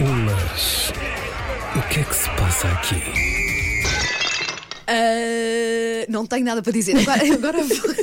Mas. O que é que se passa aqui? Ah, não tenho nada para dizer. Agora, agora vou,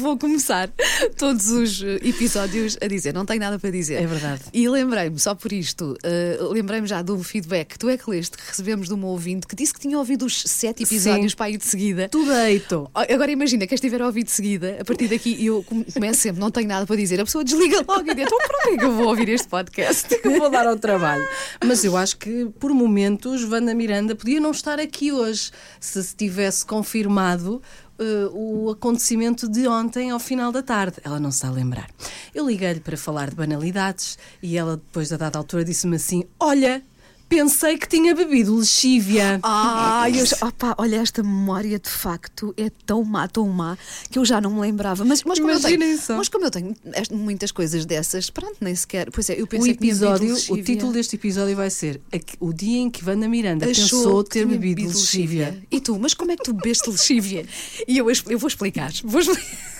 vou começar todos os episódios a dizer. Não tenho nada para dizer. É verdade. E lembrei-me, só por isto, ah, lembrei-me já um feedback que tu é que leste, que recebemos de uma ouvinte que disse que tinha ouvido os sete episódios Sim. para aí de seguida. Tu deito. Agora imagina, quem estiver a ouvir de seguida, a partir daqui eu come- começo sempre, não tenho nada para dizer. A pessoa desliga logo e diz: então para que é que eu vou ouvir este podcast? que vou dar ao trabalho. Mas eu acho que, por momentos, Wanda Miranda podia não estar aqui hoje se se tivesse confirmado eh, o acontecimento de ontem ao final da tarde. Ela não se está a lembrar. Eu liguei-lhe para falar de banalidades e ela, depois da dada altura, disse-me assim: Olha. Pensei que tinha bebido lexívia. Ai, eu, já- opá, olha, esta memória de facto é tão má, tão má, que eu já não me lembrava. Mas, mas, como, eu Imaginem tenho, só. mas como eu tenho muitas coisas dessas, pronto, nem sequer. Pois é, eu o pensei que tinha bebido episódio, o lexívia. título deste episódio vai ser O dia em que Wanda Miranda Achou pensou que ter tinha bebido lexívia. E tu, mas como é que tu bebeste lexívia? E eu, eu vou explicar. Vou explicar.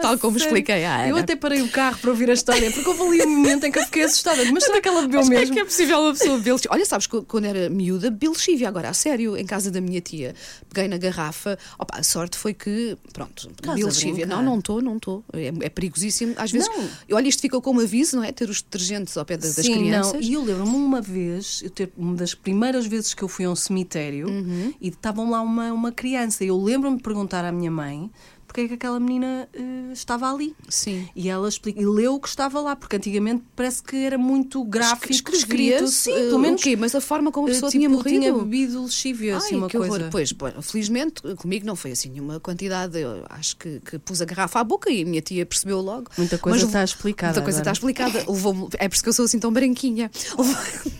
Tal como Sério? expliquei à Ana. Eu até parei o carro para ouvir a história, porque houve ali um momento em que eu fiquei assustada. Mas será que ela bebeu Mas como é mesmo? que é possível uma pessoa beber? Olha, sabes, quando era miúda, bebi lexívia. Agora, a sério, em casa da minha tia, peguei na garrafa. Opa, a sorte foi que, pronto, bebi lexívia. Não, não estou, não estou. É, é perigosíssimo. Às vezes, Não. olha, isto ficou como aviso, não é? Ter os detergentes ao pé da- das Sim, crianças. não. E eu lembro-me uma vez, eu ter, uma das primeiras vezes que eu fui a um cemitério Uhum. e estavam lá uma, uma criança. E eu lembro-me de perguntar à minha mãe porque é que aquela menina eh, estava ali. Sim. E ela explica, e leu o que estava lá, porque antigamente parece que era muito gráfico. Escrito, sim, eh, pelo menos. O quê? Mas a forma como a eh, pessoa tipo, tinha morrido. tinha bebido lexívia, assim, uma que coisa. horror. Pois, bom, felizmente comigo não foi assim nenhuma quantidade. Eu acho que, que pus a garrafa à boca e a minha tia percebeu logo. Muita coisa Mas está explicada Muita coisa está agora. explicada. Levou-me- é por isso que eu sou assim tão branquinha.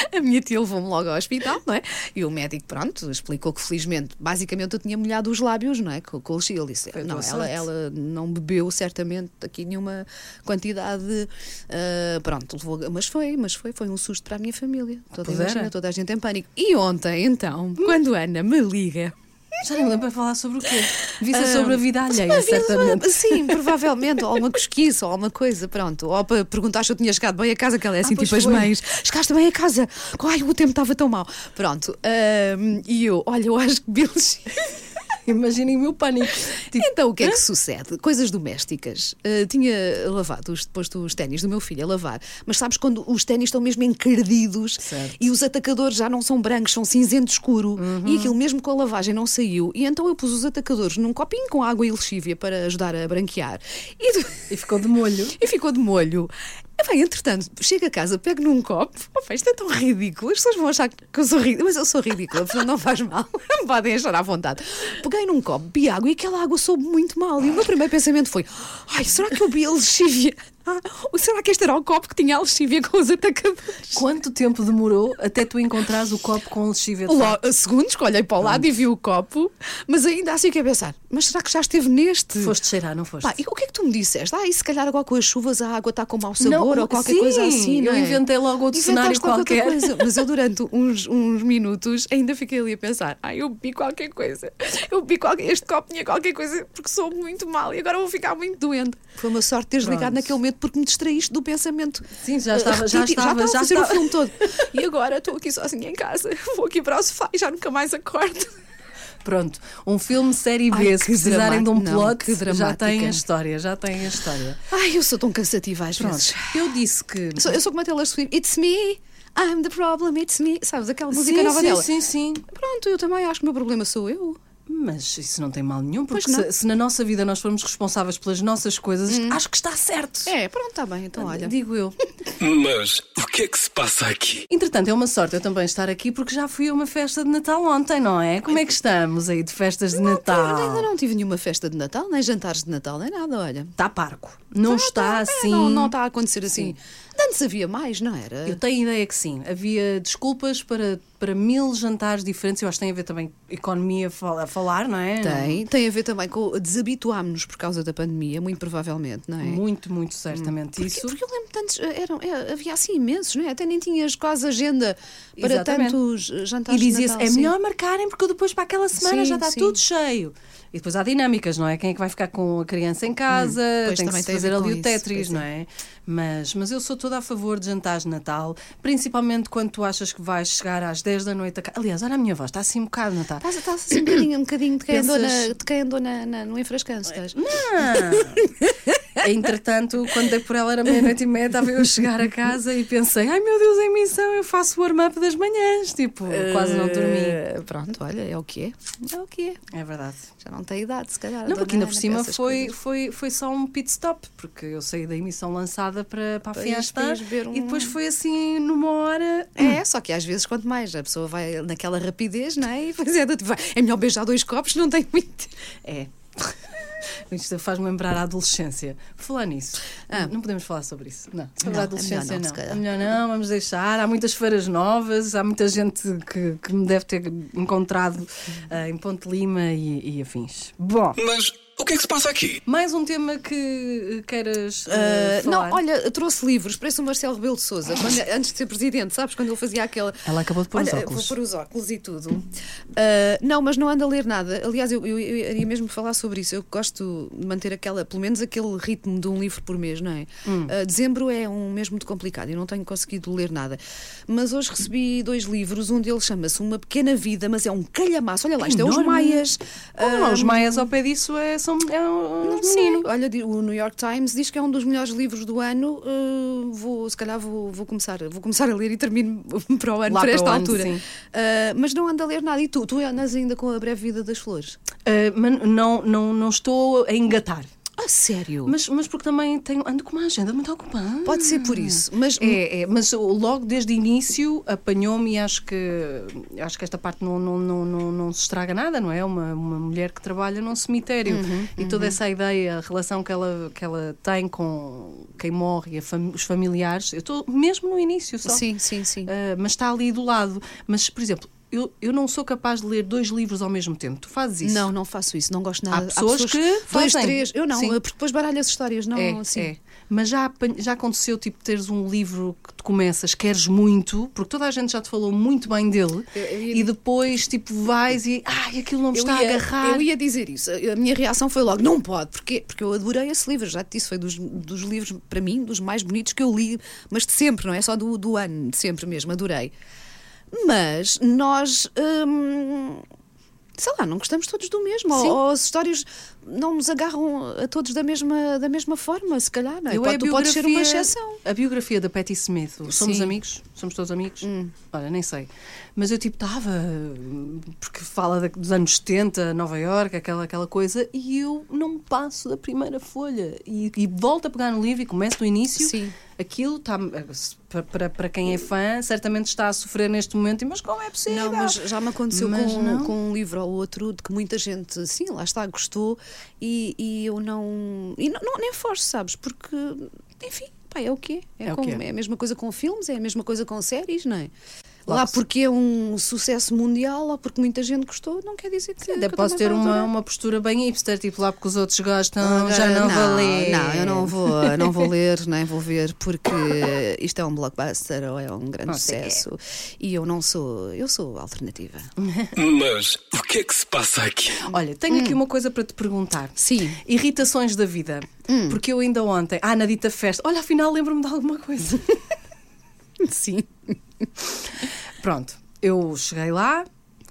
A minha tia levou-me logo ao hospital, não é? E o médico, pronto, explicou que felizmente, basicamente, eu tinha molhado os lábios, não é? Com, com o. Ele disse: não, ela, sorte. ela não bebeu certamente aqui nenhuma quantidade. ah, pronto, levou, mas foi, mas foi, foi um susto para a minha família. Toda, Pois imagina, toda a gente em pânico. E ontem, então, quando a Ana me liga. Já nem lembro para falar sobre o quê. Devia ser Ah, sobre a vida alheia, Uma certamente. Sim, provavelmente. ou uma cosquice, ou alguma coisa, pronto. Ou para perguntar se eu tinha chegado bem a casa, que ela é assim, Ah, tipo as foi. mães. Chegaste bem a casa. Ai, o tempo estava tão mau. Pronto. ahm, e eu, olha, eu acho que Bills. Imaginem o meu pânico. Tipo, Então o que é que sucede? Coisas domésticas. Uh, tinha lavado, os, posto os ténis do meu filho a lavar, mas sabes quando os ténis estão mesmo encardidos Certo. e os atacadores já não são brancos, são cinzento escuro e aquilo mesmo com a lavagem não saiu. E então eu pus os atacadores num copinho com água e lexívia para ajudar a branquear e, e ficou de molho. e ficou de molho. Bem, entretanto, chego a casa, pego num copo. Opa, isto é tão ridículo. As pessoas vão achar que eu sou ridícula, mas eu sou ridícula, portanto não faz mal. Podem achar à vontade. Peguei num copo, bebi água e aquela água soube muito mal. E o meu primeiro pensamento foi: ai, será que eu bebi a? Ah, será que este era o copo que tinha a lexívia com os atacadores? Quanto tempo demorou até tu encontrares o copo com lexívia facto? Lo- segundos que olhei para o lado e vi o copo, mas ainda assim que a pensar: mas será que já esteve neste? Foste cheirar, não foste? Pá, e o que é que tu me disseste? Ah, e se calhar agora com as chuvas a água está com mau sabor Não, ou qualquer sim, coisa assim. não eu é? inventei logo outro cenário Inventaste qualquer. coisa. Mas eu durante uns, uns minutos ainda fiquei ali a pensar: ah, eu bebi qualquer coisa. Eu bebi qualquer, este copo tinha qualquer coisa porque sou muito mal e agora vou ficar muito doente. Foi uma sorte teres ligado naquele momento porque me distraíste do pensamento. Sim, já eh, estava- já estava- já fazer estava. o filme todo. E agora estou aqui sozinha em casa. Vou aqui para o sofá e já nunca mais acordo. Pronto, um filme série B, Ai, se precisarem de um. Não, plot, que já tem a história, já tem a história. Ai, eu sou tão cansativa às Pronto, vezes. eu disse que. Eu sou, eu sou como a Taylor Swift. It's me, I'm the problem, it's me. Sabes, aquela música sim, nova sim, dela. sim, sim. Pronto, eu também acho que o meu problema sou eu. Mas isso não tem mal nenhum, porque não. se, se na nossa vida nós formos responsáveis pelas nossas coisas, acho que está certo. É, pronto, está bem, então olha. Digo eu. Mas o que é que se passa aqui? Entretanto, é uma sorte eu também estar aqui porque já fui a uma festa de Natal ontem, não é? Como é que estamos aí de festas de Ainda Natal? não tive nenhuma festa de Natal, nem jantares de Natal, nem nada, olha. Está parco. Não está É, assim. Não, não está a acontecer assim. De Antes havia mais, não era? Eu tenho ideia que sim. Havia desculpas para, para mil jantares diferentes. Eu acho que tem a ver também com economia a fal- a falar, não é? Tem, tem a ver também com desabituámos-nos por causa da pandemia, muito provavelmente, não é? Muito, muito certamente Porque, isso. porque eu lembro tantos, eh, eram, eh, havia assim imensos, não é? Até nem tinhas quase agenda para Exatamente. tantos E jantares de dizia-se, é sim. melhor marcarem porque depois para aquela semana Sim, já está sim. tudo cheio. E depois há dinâmicas, não é? Quem é que vai ficar com a criança em casa? pois tem que se tem fazer ali o isso, Tetris, pois não é? Mas, mas eu sou toda a favor de jantares de Natal, principalmente quando tu achas que vais chegar às 10 da noite a. Aliás, olha a minha voz, está assim um bocado, não está? Estás, estás assim um bocadinho, um bocadinho de quem andou, Pensas- na, de quem andou na, na- no enfrascanço. estás? Entretanto, quando dei por ela era meia-noite e meia, estava eu a chegar a casa e pensei: ai meu Deus, em missão eu faço o warm-up das manhãs. Tipo, quase não dormi. Eh, Pronto, olha, é o que é. É o que é. É verdade. Já não tem idade, se calhar. Não, porque ainda por cima foi, coisas. foi, foi só um pit stop, porque eu saí da emissão lançada para, para a Fiesta um- e depois foi assim numa hora. É, só que às vezes, quanto mais a pessoa vai naquela rapidez, não é? E é, tipo, é melhor beijar dois copos, não tem muito. É. Isto faz-me lembrar a adolescência. Falar nisso. Ah. Não podemos falar sobre isso. Não, sobre Não, a é adolescência melhor não, não. É melhor não, vamos deixar. Há muitas feiras novas, há muita gente que, que me deve ter encontrado ah, em Ponte Lima e, e afins. Bom, Mas o que é que se passa aqui? mais um tema que eh, queiras falar. não, olha, eu trouxe livros, parece o Marcelo Rebelo de Souza, antes de ser presidente, sabes? Quando ele fazia aquela. Ela acabou de pôr os Olha, óculos. Vou pôr os óculos e tudo. Ah, não, mas não ando a ler nada. Aliás, eu, eu, eu iria mesmo falar sobre isso. Eu gosto de manter aquela, pelo menos aquele ritmo de um livro por mês, não é? Hum. Ah, dezembro é um mês muito complicado e não tenho conseguido ler nada. Mas hoje recebi dois livros. Um deles chama-se Uma Pequena Vida, mas é um calhamaço. Olha lá, isto é os enorme. Maias. Não, os maias ao pé disso é, são é um não. Olha, o New York Times diz que é um dos melhores livros do ano. Uh, vou, se calhar vou, vou, começar, vou começar a ler e termino para o ano, Lá para esta ano, altura. Uh, mas não ando a ler nada. E tu? Tu andas ainda com a breve vida das flores? Mas não, não, não estou a engatar. Ah, sério? Mas, mas porque também tenho, ando com uma agenda muito ocupada. Pode ser por isso. Mas É, é, mas logo desde o início apanhou-me e acho que acho que esta parte não, não, não, não, não se estraga nada, não é? Uma, uma mulher que trabalha num cemitério Uhum, e toda essa ideia, a relação que ela, que ela tem com quem morre e a fam- os familiares, eu estou mesmo no início só. sim, sim, sim. Ah, mas está ali do lado. Mas, por exemplo, eu, eu não sou capaz de ler dois livros ao mesmo tempo. Tu fazes isso? Não, não faço isso, não gosto nada. pessoas que Dois, fazem. três. Eu não, Sim. porque depois baralho as histórias, não É, assim. é. Mas já, já aconteceu tipo teres um livro que tu começas, queres muito, porque toda a gente já te falou muito bem dele, Eu- eu e depois tipo vais e ai, aquilo não me está ia, a agarrar. eu ia dizer isso. A minha reação foi logo: não pode. Porquê? Porque eu adorei esse livro. Já te disse, foi dos, dos livros, para mim, dos mais bonitos que eu li, mas de sempre, não é só do, do ano, de sempre mesmo. Adorei. Mas nós. hum, sei lá, não gostamos todos do mesmo. Ou, ou as histórias não nos agarram a todos da mesma, da mesma forma, se calhar, não é? Eu Pode- é tu podes ser uma exceção. A biografia da Patti Smith. Somos Sim. Hum. amigos? Somos todos amigos? Olha, nem sei. Mas eu tipo estava, porque fala dos anos 70, Nova Iorque, aquela, aquela coisa, e eu não passo da primeira folha. E, e volto a pegar no livro e começo do início. Sim. Aquilo está, para, para, quem é fã, certamente está a sofrer neste momento. Mas como é possível? Não, mas já me aconteceu Mas com, com um livro ou outro de que muita gente, sim, lá está, gostou e, e eu não. E não, não- nem forço, sabes? Porque, enfim, pá, é o quê? É, É o quê? é a mesma coisa com filmes, é a mesma coisa com séries, não é? Lá porque é um sucesso mundial ou porque muita gente gostou, não quer dizer que. Até que eu posso ter uma, uma postura bem hipster, tipo lá porque os outros gostam, Agora, já não, vou ler. Não, eu não vou, não vou ler, nem vou ver, porque isto é um blockbuster ou é um grande Não sucesso. E eu não sou, eu sou alternativa. Mas o que é que se passa aqui? Olha, tenho Hum. aqui uma coisa para te perguntar. Sim. Irritações da vida. Hum. Porque eu ainda ontem, ah, na dita festa, olha, afinal lembro-me de alguma coisa. Sim. Pronto, eu cheguei lá,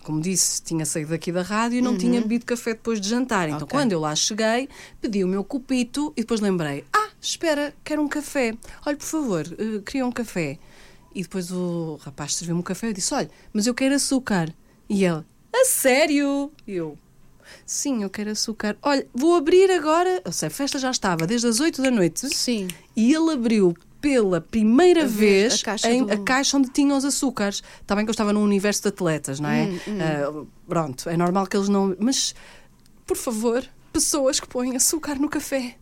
como disse, tinha saído daqui da rádio e não tinha bebido café depois de jantar. Então, Uhum. Ok. quando eu lá cheguei, pedi o meu copito e depois lembrei: ah, espera, quero um café. Olha, por favor, eh, queria um café. E depois o rapaz serviu-me um café e disse: olha, mas eu quero açúcar. E ele: a sério? E eu. Sim, eu quero açúcar. Olha, vou abrir agora. Eu sei, a festa já estava desde as 8 da noite. Sim. E ele abriu pela primeira vez, vez a caixa em- do- a caixa onde tinham os açúcares. Está bem que eu estava num universo de atletas, não é? Hum, Ah, pronto, é normal que eles não. Mas, por favor, pessoas que põem açúcar no café.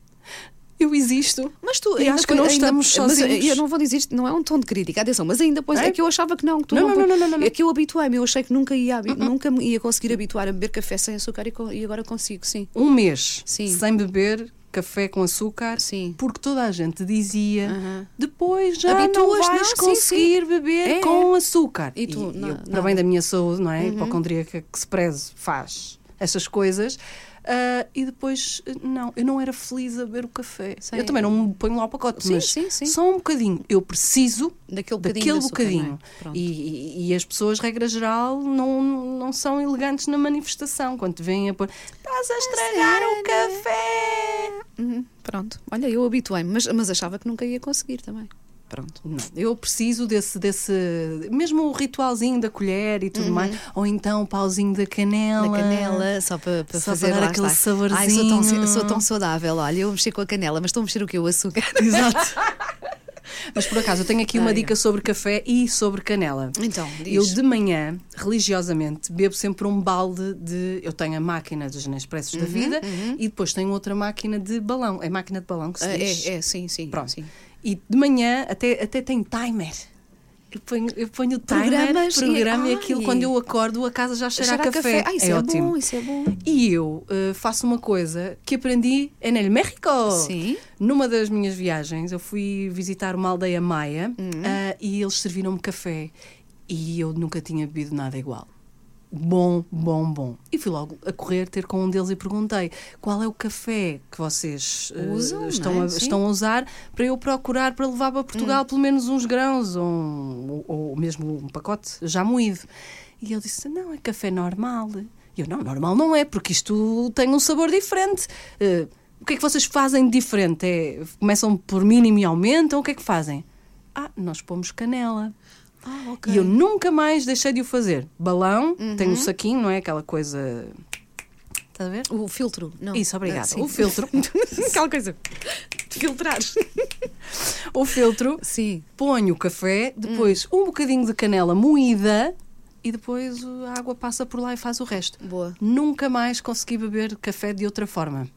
eu existo. Mas tu, E acho que não ainda- estamos sozinhos. eu não vou dizer isto, não é um tom de crítica, atenção, mas ainda depois é, É? que eu achava que não, que tu Não, não, não, não, não, não, não. É que eu habituei-me, eu achei que nunca ia, habi- nunca me ia conseguir habituar a beber café sem açúcar e, e agora consigo, sim. Um mês Sim. sem beber café com açúcar, Sim. porque toda a gente dizia depois já não Habituas, vais não, sim, conseguir beber É, com açúcar. E tu, não, eu, não. para bem da minha saúde, não é? Hipocondríaca que se preze faz essas coisas. Ah, e depois, não, eu não era feliz a beber o café. Sei. Eu também não me ponho lá o pacote, Sim, mas sim, sim. só um bocadinho. Eu preciso Daquele bocadinho daquele bocadinho. é? E, e- as pessoas, regra geral, não, não são elegantes na manifestação. Quando te vêm a pôr, estás a estragar o café. Uhum, pronto, olha, eu habituei-me, mas, mas achava que nunca ia conseguir também. Pronto. Não, eu preciso desse, desse. Mesmo o ritualzinho da colher e tudo mais. Ou então o pauzinho da canela. Na canela, só para, para Só fazer para dar aquele está. Ai, sou tão, saborzinho. sou tão saudável, olha, eu mexi com a canela, mas estou a mexer o quê? O açúcar. Exato. Mas por acaso, eu tenho aqui uma dica sobre café e sobre canela. Então, diz. Eu de manhã, religiosamente, bebo sempre um balde de. Eu tenho a máquina dos Nespressos Uhum, da vida e depois tenho outra máquina de balão. É máquina de balão que se Ah, diz. é, é, sim, sim. Pronto. sim. E de manhã até, até tem timer. Eu ponho, eu ponho o timer, e- programa e, ai. aquilo quando eu acordo a casa já cheira, Cheira a café. Ah, isso é, é, ótimo. bom, isso é bom. E eu eh, faço uma coisa que aprendi en el México. Sim. Numa das minhas viagens, eu fui visitar uma aldeia maia Hum. ah, e eles serviram-me café e eu nunca tinha bebido nada igual. Bom, bom, bom. E fui logo a correr ter com um deles e perguntei qual é o café que vocês eh, Usam, estão, é? a, estão a usar para eu procurar para levar para Portugal pelo menos uns grãos ou, um- ou, mesmo um pacote já moído. E ele disse: Não, é café normal. E eu: Não, normal não é, porque isto tem um sabor diferente. Eh, o que é que vocês fazem de diferente? É, começam por mínimo e aumentam? O que é que fazem? Ah, nós pomos canela. Ah, ok. E eu nunca mais deixei de o fazer. Balão, tem um saquinho, não é? Aquela coisa. Estás a ver? O filtro, não. Isso, obrigada. Ah, o filtro. Aquela coisa de filtrar. o filtro. Sim. Ponho o café, depois um bocadinho de canela moída e depois a água passa por lá e faz o resto. Boa. Nunca mais consegui beber café de outra forma.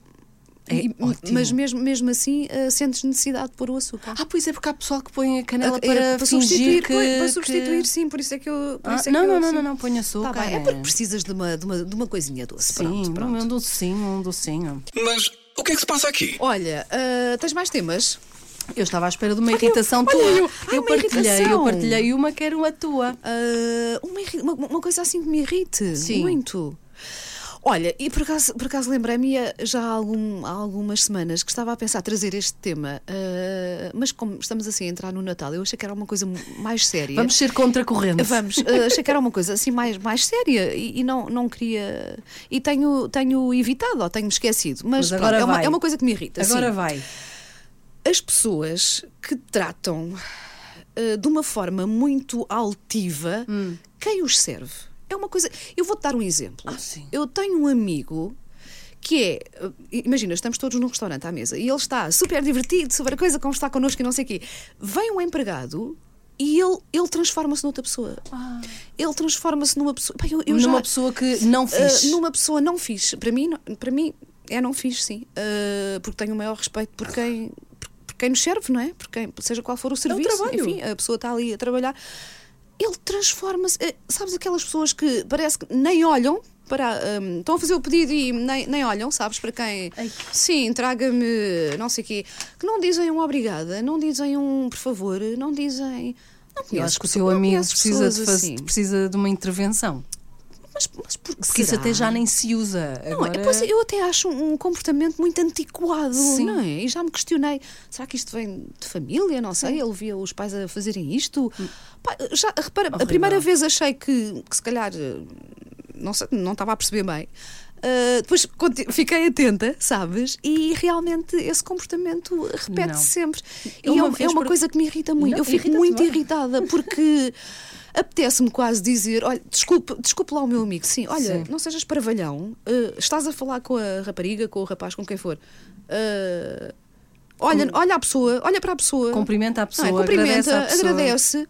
É ótimo. mas mesmo, mesmo assim, ah, sentes necessidade de pôr o açúcar. Ah, pois é, porque há pessoal que põe a canela É, para, para substituir, que... para que- substituir, sim, por isso é que eu. Por Ah, isso é não, que não, eu, não, sim. não, não, põe açúcar. Tá bem, é porque precisas de uma, de uma, de uma coisinha doce. Sim, pronto, pronto. um docinho, um docinho. Mas o que é que se passa aqui? Olha, ah, tens mais temas? Eu estava à espera de uma Olha, irritação olha, tua. eu- Eu, ai, uma partilhei, eu irritação. partilhei uma que era a tua. Ah, uma, uma, uma coisa assim que me irrite Sim. muito. Olha, e por acaso, por acaso lembrei-me eh, já há, algum- há algumas semanas que estava a pensar trazer este tema, ah, mas como estamos assim a entrar no Natal, eu achei que era uma coisa mais séria. Vamos ser contracorrente. Vamos, eh, achei que era uma coisa assim mais, mais séria e, e não, não queria. E tenho, tenho evitado ou tenho-me esquecido. Mas, Mas pronto, agora é, uma, é uma coisa que me irrita. Agora sim. vai. As pessoas que tratam eh, de uma forma muito altiva Hum. quem os serve. É uma coisa. Eu vou-te dar um exemplo. Ah, sim. Eu tenho um amigo que é. Imagina, estamos todos num restaurante à mesa e ele está super divertido sobre a coisa, como está connosco e não sei o quê. Vem um empregado. E ele, ele transforma-se noutra pessoa. Ele transforma-se numa pessoa. Pá, eu, eu Numa já- pessoa que não Uh, fiz. numa pessoa não fiz. Para mim, para mim é não fiz, sim. Uh, porque tenho o maior respeito por quem, por, por quem nos serve, não é? Por quem, seja qual for o serviço. trabalho. Enfim, a pessoa está ali a trabalhar. Ele transforma-se. eh, Sabes aquelas pessoas que parece que nem olham. Para, um, estão a fazer o pedido e nem, nem olham, sabes? Para quem. Ai. Sim, traga-me não sei o quê. Que não dizem um obrigada, não dizem um por favor, não dizem. Não Eu conheces acho que o não amigo precisa de, faz- assim. precisa de uma intervenção. Mas, mas por que Porque isso até já nem se usa. Não, Agora... é, pois eu até acho um comportamento muito antiquado, Sim. não é? E já me questionei, será que isto vem de família? Não sei, ele via os pais a fazerem isto. Pá, já, repara, a Horrível. primeira vez achei que, que se calhar eh, não, sei, não estava a perceber bem. Ah, depois fiquei atenta, sabes? E realmente esse comportamento repete-se sempre. E é, uma um- é uma por- coisa que me irrita muito. Não, eu fico muito bem. irritada porque apetece-me quase dizer: olha, desculpe, desculpe lá o meu amigo, sim, olha, Sim. não sejas parvalhão, eh, estás a falar com a rapariga, com o rapaz, com quem for. eh, olha, olha a pessoa, olha para a pessoa. Cumprimenta a não pessoa, é? Cumprimenta, agradece agradece.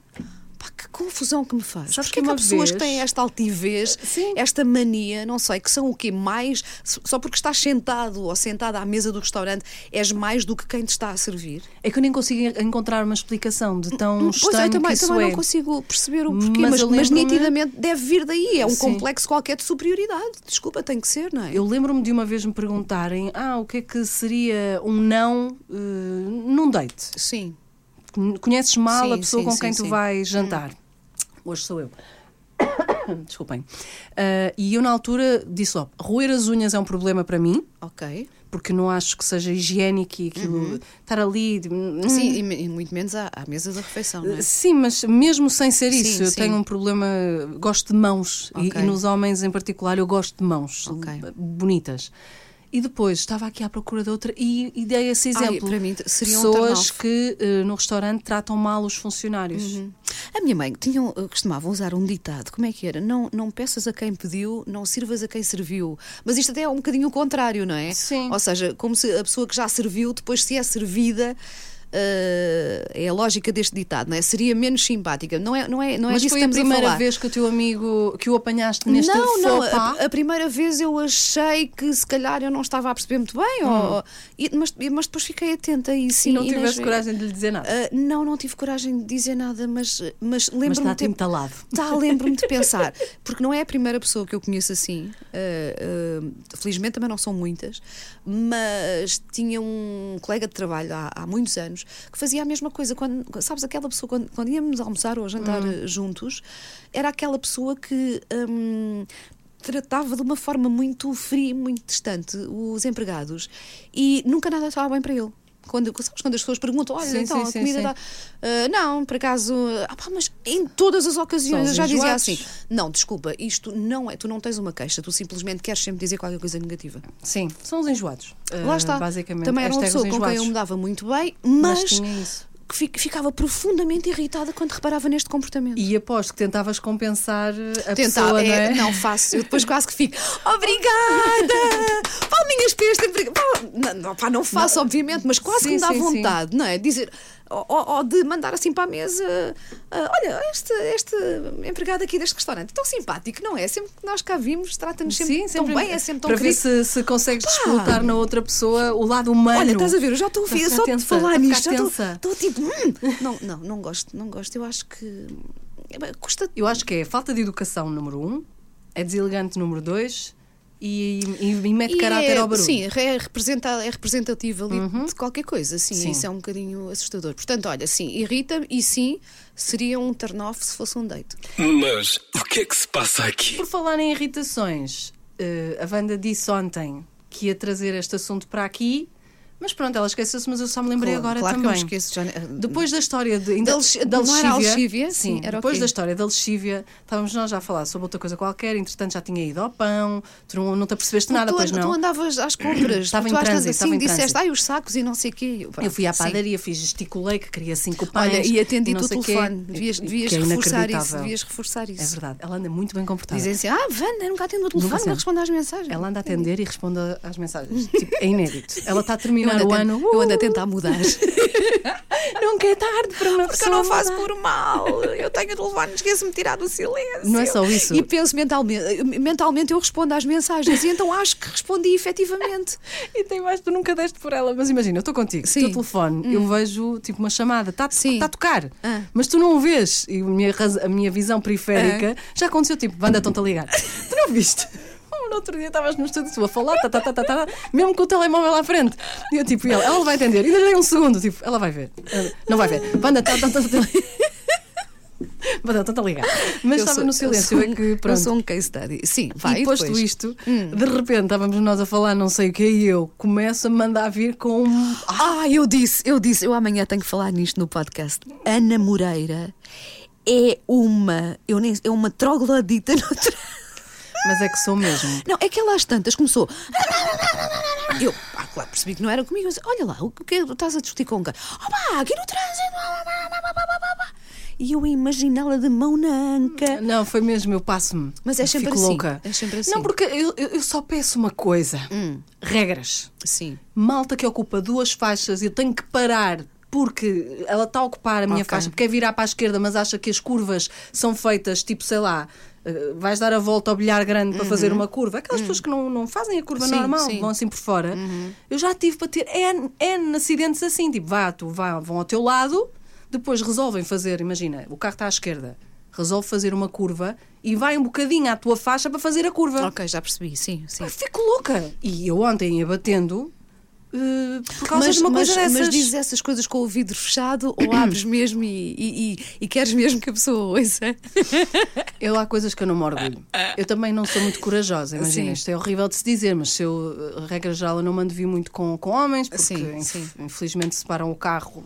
Que confusão que me faz. Sabes que que há pessoas que vez- têm esta altivez, Sim. esta mania, não sei, que são o quê? Mais, só porque estás sentado ou sentada à mesa do restaurante, és mais do que quem te está a servir? É que eu nem consigo en- encontrar uma explicação de tão pois estranho eu também, que isso também é. não consigo perceber o porquê, Mas mas, mas, nitidamente deve vir daí. É um Sim. complexo qualquer de superioridade. Desculpa, tem que ser, não é? Eu lembro-me de uma vez me perguntarem ah, o que é que seria um não eh, num date. Sim. Conheces mal Sim, a pessoa sim, com quem sim. tu vais jantar. Hoje sou eu. Desculpem. Ah, e eu, na altura, disse logo: roer as unhas é um problema para mim, Ok. porque não acho que seja higiênico e aquilo estar ali. hum, Sim, e, e muito menos à, à mesa da refeição, não é? Sim, mas mesmo sem ser Sim, isso, eu sim. tenho um problema. Gosto de mãos. E- Ok. E, nos homens em particular, eu gosto de mãos Ok. bonitas. E depois estava aqui à procura de outra e, e dei esse Ai, exemplo. para mim um Pessoas turn-off. que eh, no restaurante tratam mal os funcionários. A minha mãe tinham, eh, costumavam usar um ditado, como é que era? Não, não peças a quem pediu, não sirvas a quem serviu. Mas isto até é um bocadinho o contrário, não é? Sim. Ou seja, como se a pessoa que já serviu, depois se é servida. Eh, é a lógica deste ditado, não é? Seria menos simpática. Não é, não é, não é Mas disso foi a primeira falar. vez que o teu amigo que o apanhaste neste não, não, a, a primeira vez eu achei que se calhar eu não estava a perceber muito bem, ou- e- mas, mas depois fiquei atenta isso. Hum. E não tiveste coragem de lhe dizer nada. Ah, não, não tive coragem de dizer nada, mas, mas Mas lembro-me está-te de ter- entalado. Tá, lembro-me de pensar, porque não é a primeira pessoa que eu conheço assim. ah, ah, felizmente também não são muitas, mas tinha um colega de trabalho há, há muitos anos que fazia a mesma coisa. Quando, sabes, aquela pessoa, quando, quando íamos almoçar ou jantar Hum. ah, juntos, era aquela pessoa que. hum, Tratava de uma forma muito fria, muito distante os empregados e nunca nada estava bem para ele. Quando, sabes, quando as pessoas perguntam, olha, Sim, então sim, a comida sim. dá. Ah, não, por acaso. Ah, pá, mas em todas as ocasiões São eu já dizia enjoados. assim: não, desculpa, isto não é. Tu não tens uma queixa, tu simplesmente queres sempre dizer qualquer coisa negativa. Sim, são os enjoados. Lá Eh, está. Basicamente, Também era uma pessoa com quem eu me dava muito bem, Mas mas, tinha isso. Que fi- ficava profundamente irritada quando reparava neste comportamento. E aposto que tentavas compensar a Tentar, pessoa, não é? não faço, eu depois quase que fico obrigada! Palminhas para este Não, não, pá, não faço, obviamente, mas quase que Sim, me dá sim, sim. vontade, não é? Dizer, ou, ou- de mandar assim para a mesa: ah, olha, este, este empregado aqui deste restaurante, tão simpático, não é? Sempre que nós cá vimos, trata-nos sempre, tão bem, é sempre tão Para ver querido. se, se consegues Pá! desfrutar na outra pessoa o lado humano. Olha, estás a ver, eu já estou a ouvir, só de tensa, falar a ficar nisto, estou tipo, hum, não, não, não gosto, não gosto, eu acho que é, custa Eu acho que é falta de educação, número um, é deselegante, número dois, e, e, e mete E caráter é, ao barulho. Sim, é, representa, é representativo ali de qualquer coisa, sim, Sim. isso é um bocadinho assustador. Portanto, olha, sim, irrita-me e sim, seria um turn-off se fosse um date. Mas o que é que se passa aqui? Por falar em irritações, eh, a Wanda disse ontem que ia trazer este assunto para aqui, mas pronto, ela esqueceu-se, mas eu só me lembrei Claro, agora claro também. que eu esqueço, já, Depois da história de, Da lex- da lexívia, alexívia? sim, Sim, depois quê? da história da lexívia, estávamos nós já a falar sobre outra coisa qualquer, entretanto já tinha ido ao pão, tu não, não te apercebeste nada, tu, pois tu não. andavas às compras, Estava tu em trânsito, estava assim em disseste, trânsito. ai, os sacos e não sei o quê. Eu fui à padaria, fiz, gesticulei que queria cinco pães. Olha, e atendi o quê. telefone. Devias, devias é reforçar isso. Devias reforçar isso. É verdade, ela anda muito bem comportada. Dizem assim: ah, Wanda, nunca atendo o telefone, Nunca não responde às mensagens. Ela anda a atender e responde às mensagens. Tipo, é inédito. Ela está a terminar tent- ano. eu ando a uh, tentar mudar. Nunca é tarde para uma Porque pessoa. eu não faço mudar. por mal. Eu tenho o telefone, esqueço-me de tirar do silêncio. Não é só isso. E penso mentalmente, mentalmente eu respondo às mensagens e então acho que respondi efetivamente. E tem mais, tu nunca deste por ela. Mas imagina, eu estou contigo, Sim. Hum. teu telefone, eu vejo tipo uma chamada, está Sim. a tocar, Ah. mas tu não o vês. E a minha, a minha visão periférica Ah. já aconteceu, tipo, estão-te a ligar. tu não viste? No outro dia estavas no estúdio tu a falar, tá, tá, tá, tá, tá, mesmo com o telemóvel à frente. E eu, tipo, e ela, ela vai atender. E dei um segundo, tipo, ela vai ver. Não vai ver. Wanda, tá, tá, tá, tá. Wanda, estão-te a ligar. Mas Eu estava sou- no eu silêncio, sou é que, Eu pronto. sou um case study. Sim, vai. e posto depois? Hum. isto, de repente estávamos nós a falar não sei o que e eu começo a mandar vir com. Ah, eu disse, eu disse, eu amanhã tenho que falar nisto no podcast. Ana Moreira é uma, eu nem, é uma troglodita no tra- Mas é que sou mesmo. Não, é que ela às tantas começou. Eu, ah, claro, percebi que não era comigo. Disse, Olha lá, o que estás a discutir com quem? Oh, pá, aqui no trânsito. E eu imaginá-la de mão na anca. Não, foi mesmo, eu passo-me. Mas é sempre Fico assim, louca. é sempre assim. Não, porque eu, eu- só peço uma coisa: Hum. regras. Sim. Malta que ocupa duas faixas e eu tenho que parar porque ela está a ocupar a minha Ok. faixa, porque é virar para a esquerda, mas acha que as curvas são feitas, tipo, sei lá, eh, vais dar a volta ao bilhar grande para fazer uma curva. Aquelas pessoas que não, não fazem a curva Uhum. Sim, normal, sim. Uhum. vão assim por fora. Eu já tive para ter N, N acidentes assim, tipo, vá, tu vá, vão ao teu lado, depois resolvem fazer, imagina, o carro está à esquerda, resolve fazer uma curva e vai um bocadinho à tua faixa para fazer a curva. Ok, já percebi, sim, sim. Fico louca. E eu ontem ia eh, por causa de uma mas, coisa dessas. mas dizes essas coisas com o vidro fechado ou abres mesmo e, e, e- e queres mesmo que a pessoa ouça? Eu há coisas que eu não me orgulho. Eu também não sou muito corajosa, imagina, Sim. isto é horrível de se dizer, mas se eu, eh, regra geral, eu não mando vir muito com, com homens, porque Sim, inf- sim. infelizmente separam o carro.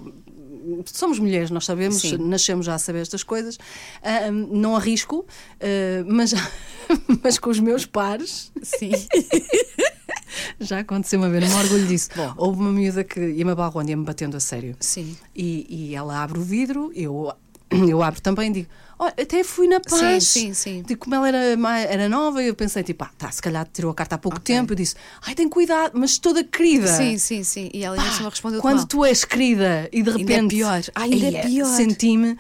Somos mulheres, nós sabemos, Sim. nascemos já a saber estas coisas. Ah, não arrisco, ah, mas, mas com os meus pares Sim. já aconteceu uma vez, não me orgulho disso. Houve uma miúda que ia-me abalroando, ia-me batendo a sério. Sim. E, e ela abre o vidro, eu, eu abro também e digo: Olha, até fui na paz. Sim, sim, sim. Digo, como ela era, era nova, eu pensei: tipo, ah, tá, se calhar tirou a carta há pouco tempo. Eu disse: Ai, tem cuidado, mas toda querida. Sim, sim, sim. E ela ainda cima respondeu Quando mal. tu és querida e de Ainda repente. é pior. Ah, ainda é Ai, pior. Senti-me.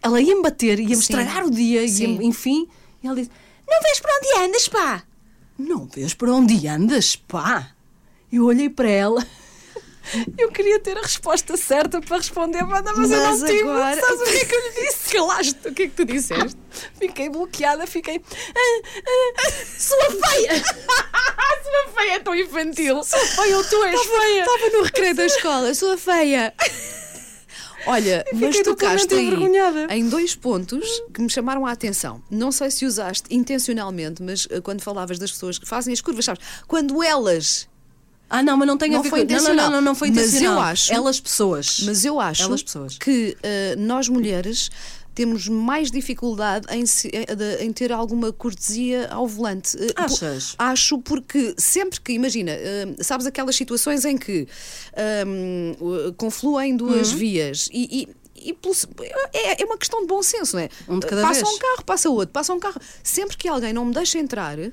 Ela ia-me bater, ia-me estragar o dia, ia enfim. E ela disse: Não vês para onde andas, pá? Não vês para onde andas, pá? Eu olhei para ela. Eu queria ter a resposta certa para responder, Wanda, mas, eu Mas não tive. agora- Sabes o que é que eu lhe disse? Calaste, o que é que tu disseste? Fiquei bloqueada, fiquei. "Ah, ah, sua feia! Sua feia é tão infantil. Feia, tu és feia! Estava no recreio da escola, sua feia. Olha, mas tocaste aí em dois pontos que me chamaram a atenção. Não sei se usaste intencionalmente, mas eh, quando falavas das pessoas que fazem as curvas, sabes? Quando elas. Ah, não, mas não tem Não a ver foi com Não, não, intencional. não, não, não foi Mas eu intencional. acho- Elas pessoas. Mas eu acho Elas pessoas. que eh, nós mulheres temos mais dificuldade em, em ter alguma cortesia ao volante. Eh, Achas? Acho porque sempre que, imagina, eh, sabes aquelas situações em que hum, o- confluem duas Uhum. vias e. e- é, é uma questão de bom senso, não é? Um de cada passa vez. um carro, passa outro, passa um carro. Sempre que alguém não me deixa entrar, eh,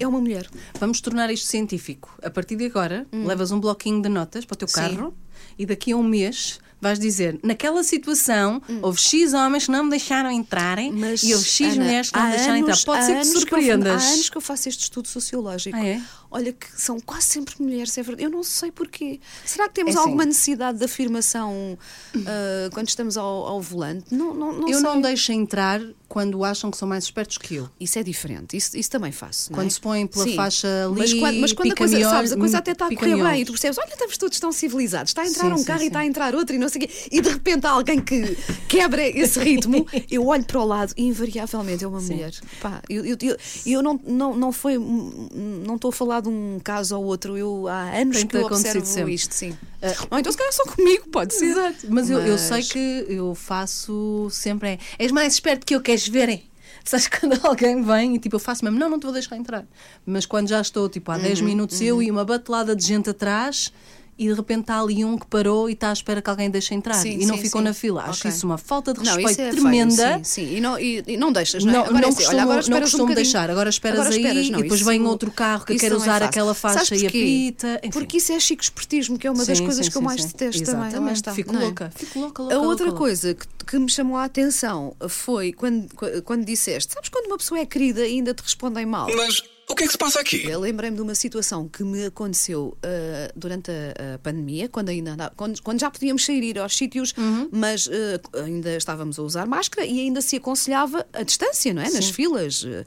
é uma mulher. Vamos tornar isto científico. A partir de agora, levas um bloquinho de notas para o teu Sim. carro e daqui a um mês vais dizer: naquela situação houve X homens que não me deixaram entrarem e houve X Ana, mulheres que não me deixaram entrar. anos- Pode há ser que surpreendas. há anos que eu faço este estudo sociológico. Ah, é? Olha, que são quase sempre mulheres, é verdade. Eu não sei porquê. Será que temos É assim. alguma necessidade de afirmação ah, quando estamos ao, ao volante? Não, não, não eu sei. não deixo entrar quando acham que são mais espertos que eu. Isso é diferente, isso, isso também faço. não é? Quando se põem pela Sim. faixa ali, mas quando, mas quando a coisa, sabes, a coisa até está a correr bem e tu percebes, olha, estamos todos tão civilizados, está a entrar Sim, um sim, carro sim. e está a entrar outro e não sei o quê, e de repente há alguém que quebra esse ritmo, eu olho para o lado e invariavelmente é uma mulher. Pá, eu, eu, eu, eu não, não, não foi, não estou a falar de um caso ou outro, eu há anos Tem-te que eu observo sempre. isto, sim. Ah, ou então se calhar só comigo, pode ser. Exato. Mas, Eu, eu Mas- sei que eu faço sempre. É, és mais esperto que eu, queres ver? é? Sabes quando alguém vem e tipo, eu faço mesmo, não, não te vou deixar entrar. Mas quando já estou tipo há Uhum, 10 minutos eu e uma batelada de gente atrás e de repente está ali um que parou e está à espera que alguém deixe entrar Sim, e não sim, ficou sim. na fila. Acho Ok. isso uma falta de Não, respeito isso é feio, tremenda. sim, sim. E, não, e, e não deixas, não é? Não, Agora não, é assim, costumo, olha, agora não um costumo bocadinho. deixar, agora esperas Agora aí esperas, não, e depois vem outro carro que quer não é usar fácil. aquela faixa e apita. enfim. Porque isso é chico espertismo, que é uma das coisas sim, que eu sim, mais sim. detesto também. Exatamente. está, Fico não é? louca, fico louca, louca, A outra louca, louca. coisa que, que me chamou a atenção foi quando, quando disseste: Sabes quando uma pessoa é querida e ainda te respondem mal? Mas o que é que se passa aqui? Eu lembrei-me de uma situação que me aconteceu ah, durante a, a pandemia, quando ainda andava- quando, quando já podíamos sair ir aos sítios, Uhum. mas ah, ainda estávamos a usar máscara e ainda se aconselhava a distância, não é? Nas filas. Ah,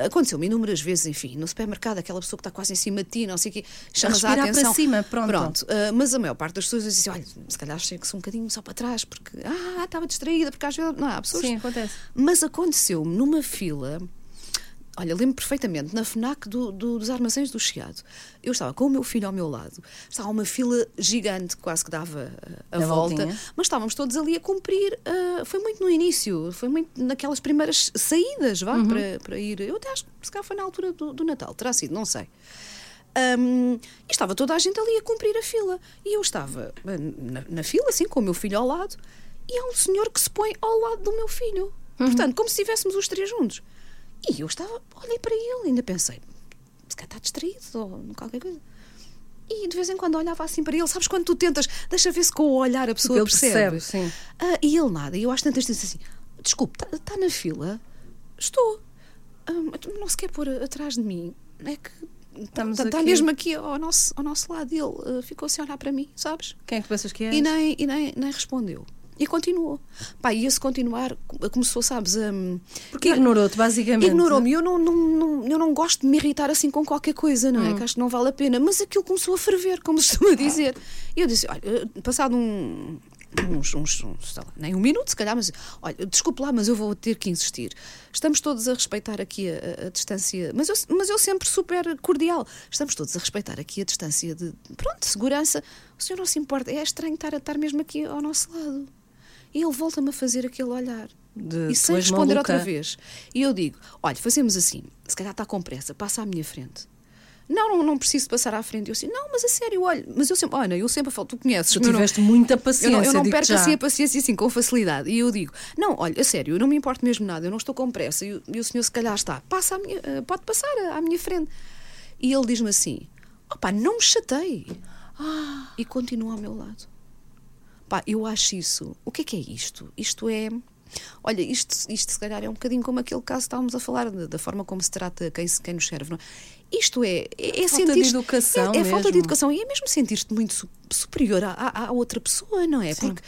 Aconteceu-me inúmeras vezes, enfim, no supermercado, aquela pessoa que está quase em cima de ti, não sei o quê, chamas a respirar para atenção. cima, pronto. ah, mas a maior parte das pessoas dizem olha, se calhar chega-se um bocadinho só para trás, porque ah, estava distraída, porque às vezes. Não, há pessoas. Sim, acontece. Mas aconteceu-me numa fila. Olha, lembro perfeitamente, na FNAC do- do- dos armazéns do Chiado. Eu estava com o meu filho ao meu lado, estava uma fila gigante, quase que dava uh, a, A volta, voltinha. mas estávamos todos ali a cumprir. uh, foi muito no início, foi muito naquelas primeiras saídas, vá, para, para ir. Eu até acho que se calhar foi na altura do, do Natal, terá sido, não sei. Um, e estava toda a gente ali a cumprir a fila. E eu estava uh, na, na fila, assim, com o meu filho ao lado, e há um senhor que se põe ao lado do meu filho. Portanto, como se estivéssemos os três juntos. E eu estava, olhei para ele, ainda pensei, se calhar está distraído ou qualquer coisa. E de vez em quando olhava assim para ele, sabes quando tu tentas, deixa ver se com o olhar a pessoa ele percebe. percebe, sim. Ah, e ele nada, e eu às tantas disse assim: desculpe, está na fila? Estou. Mas não se quer pôr atrás de mim. É que Estamos está aqui. mesmo aqui ao nosso, ao nosso lado. E ele ah, ficou assim a olhar para mim, sabes? Quem é que pensas que é? E nem, e nem, nem respondeu. E continuou. Pá, e esse continuar co- começou, sabes, a. Porque ignorou-te, basicamente. Ignorou-me. Eu não, não, não- eu não gosto de me irritar assim com qualquer coisa, não é? Que acho que não vale a pena. Mas aquilo começou a ferver, como se costuma dizer. E eu disse: olha, passado um. Uns, uns, uns, sei lá, nem um minuto, se calhar, mas olha, desculpe lá, mas eu vou ter que insistir. Estamos todos a respeitar aqui a, a- a distância, mas eu, mas eu sempre super cordial. Estamos todos a respeitar aqui a distância de, pronto, de segurança. O senhor não se importa, é estranho estar, estar mesmo aqui ao nosso lado. E ele volta-me a fazer aquele olhar. De e sem responder maluca. outra vez. E eu digo: olha, fazemos assim, se calhar está com pressa, passa à minha frente. Não, não, não preciso passar à frente. Eu assim, não, mas a sério, olha, mas eu sempre, olha, eu sempre falo, tu conheces. Tu eu não- tiveste muita eu não, paciência. eu não perco já. assim a paciência assim com facilidade. E eu digo: Não, olha, a sério, eu não me importo mesmo nada, eu não estou com pressa. E, o- e o senhor, se calhar, está, passa minha, eh, pode passar à minha frente. E ele diz-me assim: Opá, não me chatei. Ah. E continua ao meu lado. Pá, eu acho isso. O que é que é isto? Isto é. Olha, isto, isto se calhar é um bocadinho como aquele caso que estávamos a falar, da, da forma como se trata quem, quem nos serve. Não? é? Isto é. É, é Falta de educação É, é falta de educação e é mesmo sentir-te muito su- superior à, à, à outra pessoa, não é? Porque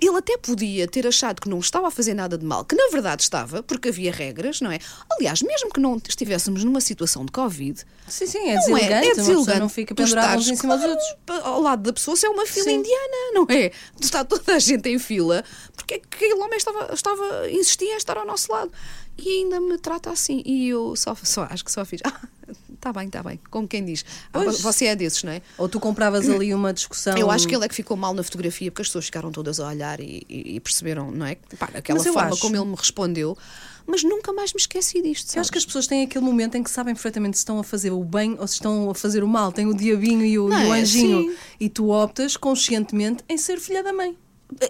ele até podia ter achado que não estava a fazer nada de mal, que na verdade estava, porque havia regras, não é? Aliás, mesmo que não estivéssemos numa situação de Covid, Sim, sim, é deselegante. é, é deselegante. não fica uns estares, em cima dos outros. Ao lado da pessoa, se é uma fila Sim. indiana, não é? Está toda a gente em fila, porque é que aquele homem estava, estava, insistia em estar ao nosso lado. E ainda me trata assim. E eu só, só acho que só fiz. Está bem, está bem. Como quem diz. Ah, Pois. você é desses, não é? Ou tu compravas ali uma discussão. Eu acho que ele é que ficou mal na fotografia porque as pessoas ficaram todas a olhar e, e- perceberam, não é? Pá, aquela forma acho- como ele me respondeu. Mas nunca mais me esqueci disto. Eu acho que as sabes? pessoas têm aquele momento em que sabem perfeitamente se estão a fazer o bem ou se estão a fazer o mal. Tem o diabinho e o, Não e o é? anjinho. Sim. E tu optas conscientemente em ser filha da mãe.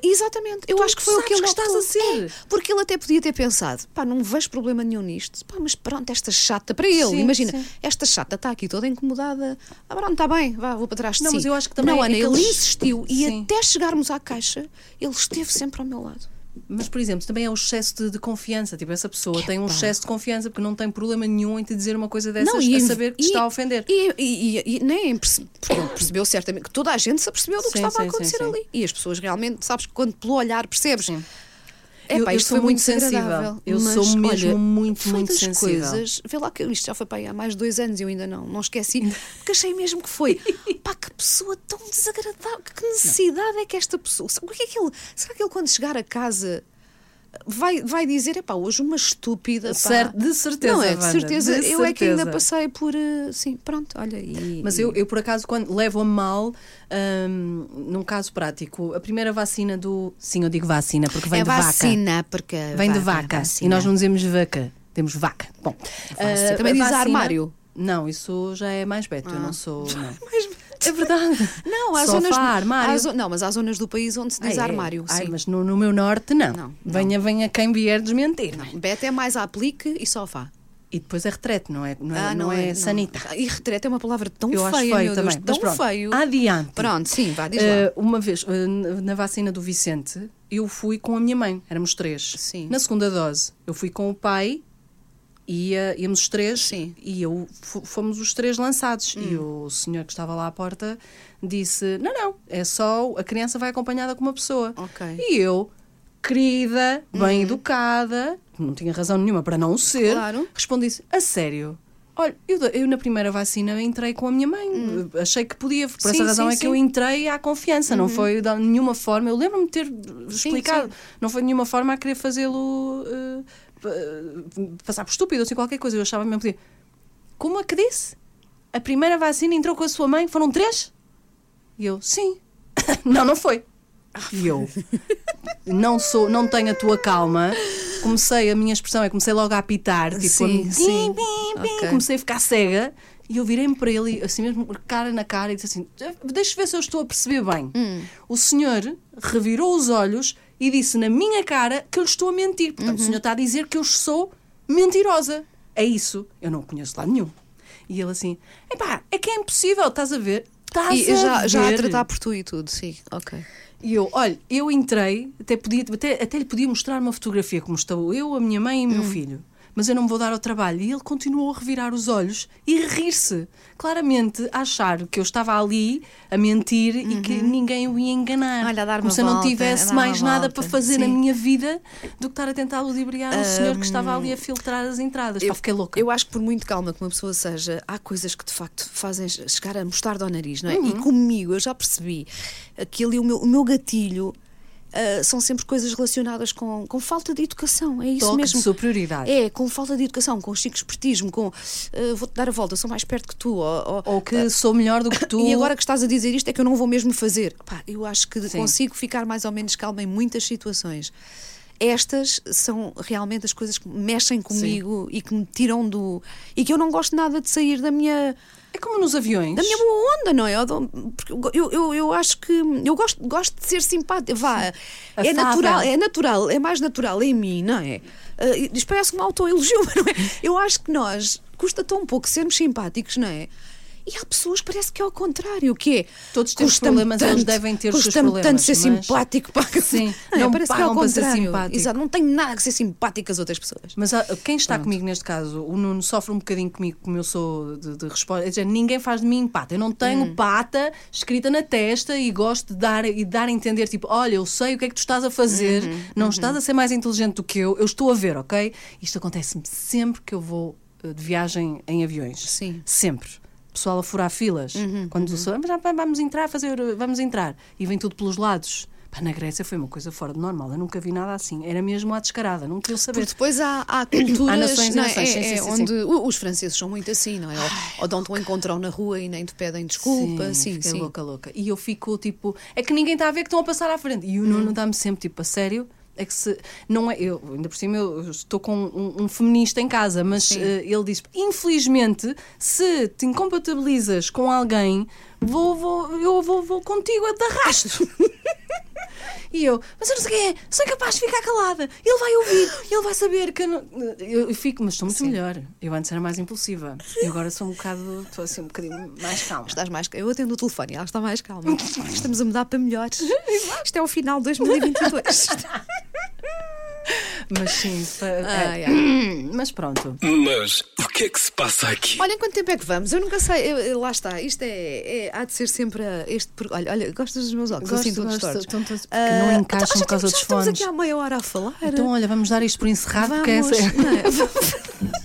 Exatamente, eu Tu acho que foi o que ele estás a ser. É, porque ele até podia ter pensado, pá, não vejo problema nenhum nisto, pá, mas pronto, esta chata, para ele, Sim, imagina, sim. esta chata está aqui toda incomodada, ah, pronto, está bem, vá, vou para trás de Não, si. mas eu acho que também Não, é Ana, que ele eles- insistiu e Sim. até chegarmos à caixa, ele esteve sempre ao meu lado. Mas, por exemplo, também é o excesso de, de confiança. Tipo, essa pessoa tem um excesso de confiança porque não tem problema nenhum em te dizer uma coisa dessas e a saber que te e- está a ofender. E, e- e- nem perce- percebeu certamente que toda a gente se apercebeu do que Sim, estava a sim, acontecer sim, sim. ali. E as pessoas realmente, sabes, quando pelo olhar percebes. É, Eu- pá, eu isto sou foi muito sensível. Eu mas, sou mesmo olha, muito, muito sensível. coisas. Vê lá que isto já foi para aí há mais de dois anos e eu ainda não, não esqueci. Porque achei mesmo que foi. Pá, que pessoa tão desagradável. Que necessidade é que esta pessoa. O que é que ele. Será que ele, quando chegar a casa. Vai, vai dizer, é pá, hoje uma estúpida. Pá. Certo, de certeza, Não é, de Wanda, certeza. de eu é que ainda certeza. passei por. eh, Sim, pronto, olha. E, Mas eu, eu, por acaso, quando levo a mal, hum, num caso prático, a primeira vacina do. Sim, eu digo vacina, porque vem é de vaca. vacina, porque. Vem de vaca, vaca. vacina. E nós não dizemos vaca, temos vaca. Bom, Vacina. ah, Também diz vacina- armário. Não, isso já é mais beto. Eu não sou. Não. Mas- É verdade. Não, há Sofá, zonas. armário. há zo- não, mas há zonas do país onde se diz Ai, é. armário. Ai, sim. mas no, no meu norte, não. Não, não. Venha, venha quem vier desmentir. Beta é mais aplique e sofá. E depois é retrete, não é, não é, Ah, não é, não. sanita. E retrete é uma palavra tão Eu feia, feio. Deus, tão pronto, feio. Adiante. Pronto, sim, vá, diz lá. uma vez, na na vacina do Vicente, eu fui com a minha mãe, éramos três. Sim. Na segunda dose, eu fui com o pai, ia, íamos os três, Sim. e eu fomos os três lançados. E Hum. o senhor que estava lá à porta disse: Não, não, é só a criança vai acompanhada com uma pessoa. Ok. E eu, querida, bem educada, não tinha razão nenhuma para não o ser, Claro. respondi-se: A sério. Olha, eu, eu na primeira vacina entrei com a minha mãe. Achei que podia. Por Hum. Sim, essa razão sim, é que eu sim. Uhum. entrei à confiança. Não foi de nenhuma forma. Eu lembro-me de ter explicado. Não foi de nenhuma forma a querer fazê-lo eh, pa- passar por estúpido ou assim qualquer coisa. Eu achava mesmo que. Como é que disse? A primeira vacina entrou com a sua mãe? Foram três? E eu, sim. não, não foi. E eu, não sou, não tenho a tua calma. Comecei, a minha expressão é comecei logo a apitar, tipo, Sim, a- sim. bim, bim, Ok. comecei a ficar cega e eu virei-me para ele, assim mesmo, cara na cara, e disse assim: Deixa ver se eu estou a perceber bem. Hum. O senhor revirou os olhos e disse na minha cara que eu lhe estou a mentir. Portanto, Uhum. o senhor está a dizer que eu sou mentirosa. É isso. Eu não conheço lá nenhum. E ele assim: Epá, é que é impossível, estás a ver? estás E a já, já a ver?" tratar por tu e tudo, sim, ok. E eu, olha, eu entrei, até, podia, até, até lhe podia mostrar uma fotografia como estou eu, a minha mãe e o Hum. meu filho. Mas eu não me vou dar ao trabalho. E ele continuou a revirar os olhos e rir-se. Claramente a achar que eu estava ali a mentir e que ninguém o ia enganar. Uhum. Olha, dar como se eu não volta, tivesse mais nada para fazer na Sim. minha vida do que estar a tentar ludibriar um senhor que estava ali a filtrar as entradas. Pá, fiquei louca. Eu acho que por muito calma que uma pessoa seja, há coisas que de facto fazem chegar a mostarda ao nariz, não é? Uhum. E comigo eu já percebi que ali o meu, o meu gatilho ah, são sempre coisas relacionadas com, com falta de educação. É isso Toque de mesmo. superioridade. É, com falta de educação, com chico espertismo, com ah, vou-te dar a volta, sou mais perto que tu. Ou, ou- Ou que sou melhor do que tu. E agora que estás a dizer isto é que eu não vou mesmo fazer. Pá, eu acho que Sim. consigo ficar mais ou menos calma em muitas situações. Estas são realmente as coisas que mexem comigo e que me tiram do. e que eu não gosto nada de sair da minha, É como nos aviões. da minha boa onda, não é? Eu eu, eu, eu acho que. eu gosto, gosto de ser simpática. Vá, é natural, é natural, é mais natural em mim, não é? Ah, isto parece um autoelogio, mas não é? Eu acho que nós custa tão pouco sermos simpáticos, não é? E há pessoas que parece que é ao contrário, que é. Todos custa-me problemas, eles tanto- devem ter os seus custa-me tanto problemas, ser mas- simpático. Pá, Sim, é? não parece que é ao para contrário. Exato, não tenho nada que ser simpático às outras pessoas. Mas ah, quem está comigo neste caso, o Nuno sofre um bocadinho comigo, como eu sou de, de resposta. Dizer, ninguém faz de mim pata. Eu não tenho Hum. pata escrita na testa e gosto de dar, e dar a entender, tipo, olha, eu sei o que é que tu estás a fazer, Uhum, não estás a ser mais inteligente do que eu, eu estou a ver, ok? Isto acontece-me sempre que eu vou eh, de viagem em aviões. Sim. Uhum, Sempre. Pessoal a furar filas. Quando eu sou, "Mas já, pá, vamos entrar, fazer, vamos entrar. E vem tudo pelos lados. Pá, na Grécia foi uma coisa fora de normal. Eu nunca vi nada assim. Era mesmo à descarada. Não queriam saber. Porque depois há, há culturas Há nações não é? nações, sim, É- sim, é sim, onde o- os franceses são muito assim, não é? Ou, ou dão-te um encontrão na rua e nem te pedem desculpa. Sim, sim. louca, louca. E eu fico tipo, é que ninguém está a ver que estão a passar à frente. E o Hum. Nuno dá-me sempre tipo, a sério. É que se. Não é, eu, ainda por cima, eu estou com um, um feminista em casa, mas eh, ele diz: infelizmente, se te incompatibilizas com alguém, vou, vou, eu vou, vou contigo de arrasto. E eu, mas eu não sei quem é, sou incapaz de ficar calada. Ele vai ouvir, ele vai saber que eu não. Eu fico, mas estou muito melhor. Eu antes era mais impulsiva. E agora sou um bocado, estou assim um bocadinho mais calma. Estás mais, eu atendo o telefone ela está mais calma. Estamos a mudar para melhores. Isto é o final de 2022. Mas sim, Ai, é. ai. mas pronto. Mas o que é que se passa aqui? Olha, em quanto tempo é que vamos? Eu nunca sei. Eu- eu- lá está. Isto é, é- Há de ser sempre a- este. Olha, olha gostas dos meus óculos? Gosto, assim, todos gosto. tortos. Estão todos- Ah, não encaixam por causa dos já Estamos fones. aqui há meia hora a falar. Então, olha, vamos dar isto por encerrado, Vamos, porque essa é. não é?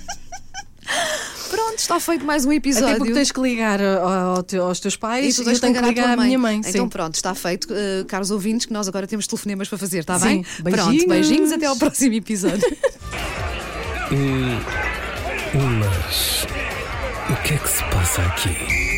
Pronto, está feito mais um episódio. Até porque tens que ligar ao- ao teu- aos teus E pais tu e tens eu tenho que ligar à minha mãe. Então sim. pronto, está feito, uh, caros ouvintes, que nós agora temos telefonemas para fazer, está Sim. bem? Pronto, Beijinhos. beijinhos, até ao próximo episódio. Mas o que é que se passa aqui?